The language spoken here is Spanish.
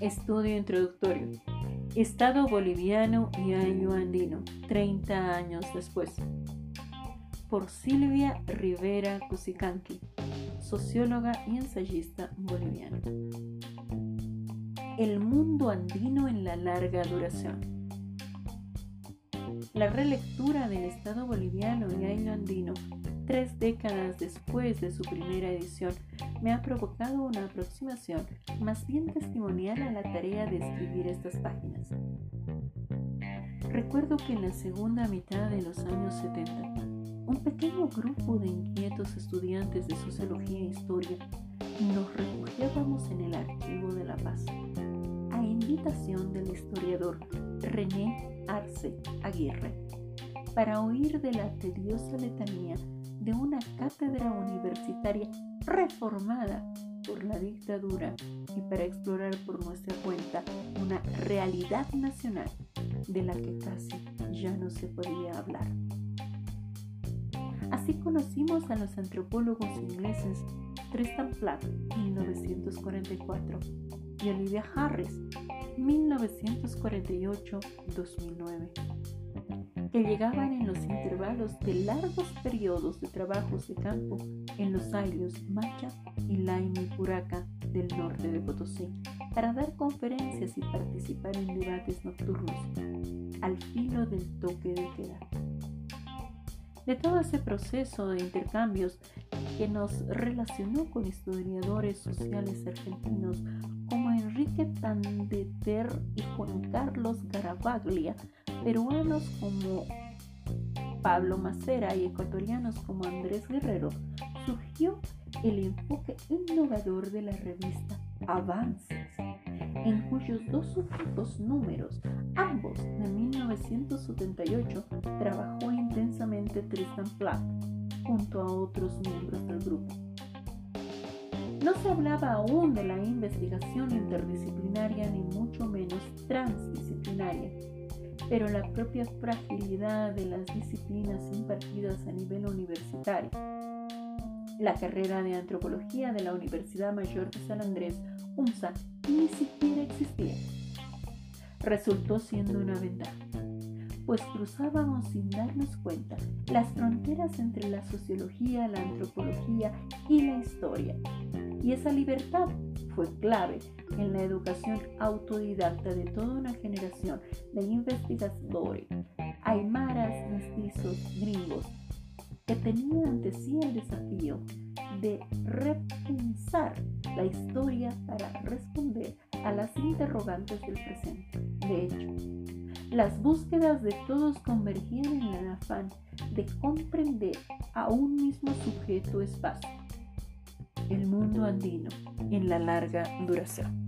Estudio introductorio. Estado boliviano y año andino, 30 años después. Por Silvia Rivera Cusicanqui, socióloga y ensayista boliviana. El mundo andino en la larga duración. La relectura del Estado boliviano y año andino, tres décadas después de su primera edición, me ha provocado una aproximación más bien testimonial a la tarea de escribir estas páginas. Recuerdo que en la segunda mitad de los años 70, un pequeño grupo de inquietos estudiantes de sociología e historia nos refugiábamos en el Archivo de la Paz, a invitación del historiador René Arce Aguirre para oír de la tediosa letanía de una cátedra universitaria reformada por la dictadura y para explorar por nuestra cuenta una realidad nacional de la que casi ya no se podía hablar. Así conocimos a los antropólogos ingleses Tristan Platt, 1944, y Olivia Harris, 1948-2009, que llegaban en los intervalos de largos periodos de trabajos de campo en los aires Macha y Laimi Puraca del norte de Potosí para dar conferencias y participar en debates nocturnos al filo del toque de queda. De todo ese proceso de intercambios que nos relacionó con historiadores sociales argentinos como Enrique Tandeter y Juan Carlos Garavaglia, peruanos como Pablo Macera y ecuatorianos como Andrés Guerrero, surgió el enfoque innovador de la revista Avances, en cuyos dos últimos números, ambos de 1978, trabajó intensamente Tristan Platt junto a otros miembros del grupo. No se hablaba aún de la investigación interdisciplinaria ni mucho menos transdisciplinaria, pero la propia fragilidad de las disciplinas impartidas a nivel universitario. La carrera de antropología de la Universidad Mayor de San Andrés, UMSA, ni siquiera existía. Resultó siendo una ventaja pues cruzábamos sin darnos cuenta las fronteras entre la sociología, la antropología y la historia. Y esa libertad fue clave en la educación autodidacta de toda una generación de investigadores, aymaras, mestizos, gringos, que tenían ante sí el desafío de repensar la historia para responder a las interrogantes del presente. De hecho, las búsquedas de todos convergían en el afán de comprender a un mismo sujeto espacio, el mundo andino en la larga duración.